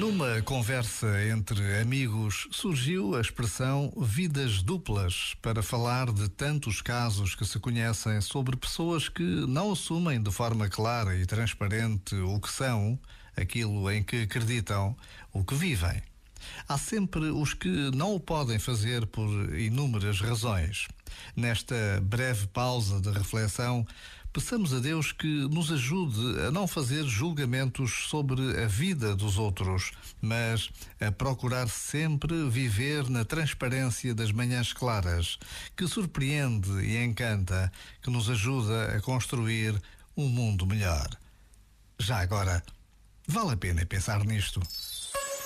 Numa conversa entre amigos surgiu a expressão vidas duplas para falar de tantos casos que se conhecem sobre pessoas que não assumem de forma clara e transparente o que são, aquilo em que acreditam, o que vivem. Há sempre os que não o podem fazer por inúmeras razões. Nesta breve pausa de reflexão, peçamos a Deus que nos ajude a não fazer julgamentos sobre a vida dos outros, mas a procurar sempre viver na transparência das manhãs claras, que surpreende e encanta, que nos ajuda a construir um mundo melhor. Já agora, vale a pena pensar nisto.